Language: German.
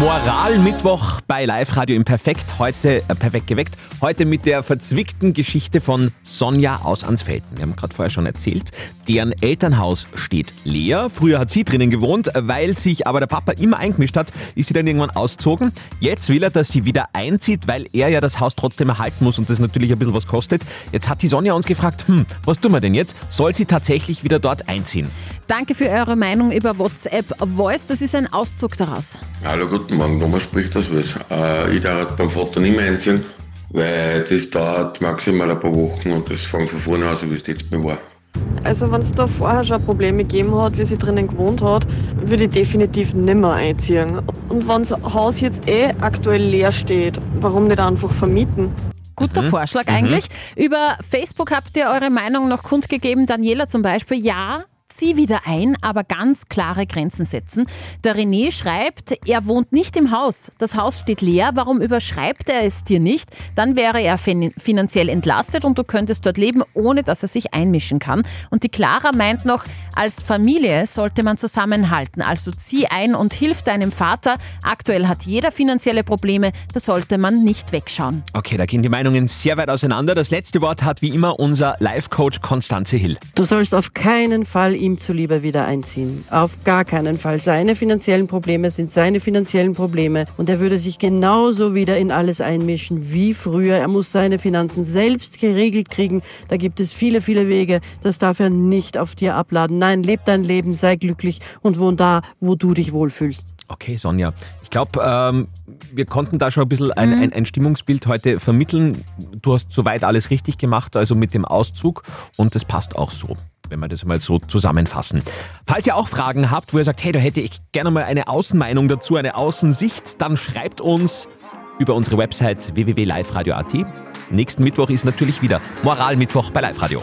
Moralmittwoch bei Live Radio im Perfekt heute äh, perfekt geweckt. Heute mit der verzwickten Geschichte von Sonja aus Ansfelden. Wir haben gerade vorher schon erzählt, deren Elternhaus steht leer. Früher hat sie drinnen gewohnt, weil sich aber der Papa immer eingemischt hat, ist sie dann irgendwann ausgezogen. Jetzt will er, dass sie wieder einzieht, weil er ja das Haus trotzdem erhalten muss und das natürlich ein bisschen was kostet. Jetzt hat die Sonja uns gefragt, hm, was tun wir denn jetzt? Soll sie tatsächlich wieder dort einziehen? Danke für eure Meinung über WhatsApp Voice. Das ist ein Auszug daraus. Hallo, guten Morgen, Thomas spricht das was. Äh, ich darf beim Vater nicht mehr einziehen, weil das dauert maximal ein paar Wochen und das fängt von vorne an, so wie es jetzt bei mir war. Also wenn es da vorher schon Probleme gegeben hat, wie sie drinnen gewohnt hat, würde ich definitiv nimmer einziehen. Und wenn das Haus jetzt eh aktuell leer steht, warum nicht einfach vermieten? Guter Vorschlag eigentlich. Über Facebook habt ihr eure Meinung noch kundgegeben. Daniela zum Beispiel, ja. Zieh wieder ein, aber ganz klare Grenzen setzen. Der René schreibt, er wohnt nicht im Haus. Das Haus steht leer. Warum überschreibt er es dir nicht? Dann wäre er fin finanziell entlastet und du könntest dort leben, ohne dass er sich einmischen kann. Und die Clara meint noch, als Familie sollte man zusammenhalten. Also zieh ein und hilf deinem Vater. Aktuell hat jeder finanzielle Probleme. Da sollte man nicht wegschauen. Okay, da gehen die Meinungen sehr weit auseinander. Das letzte Wort hat wie immer unser Live-Coach Konstanze Hill. Du sollst auf keinen Fall ihm zuliebe wieder einziehen. Auf gar keinen Fall. Seine finanziellen Probleme sind seine finanziellen Probleme und er würde sich genauso wieder in alles einmischen wie früher. Er muss seine Finanzen selbst geregelt kriegen. Da gibt es viele, viele Wege. Das darf er nicht auf dir abladen. Nein, leb dein Leben, sei glücklich und wohn da, wo du dich wohlfühlst. Okay, Sonja. Ich glaube, ähm, wir konnten da schon ein bisschen ein, ein, ein Stimmungsbild heute vermitteln. Du hast soweit alles richtig gemacht, also mit dem Auszug und das passt auch so wenn wir das mal so zusammenfassen. Falls ihr auch Fragen habt, wo ihr sagt, hey, da hätte ich gerne mal eine Außenmeinung dazu, eine Außensicht, dann schreibt uns über unsere Website www.liveradio.at. Nächsten Mittwoch ist natürlich wieder Moralmittwoch bei Live Radio.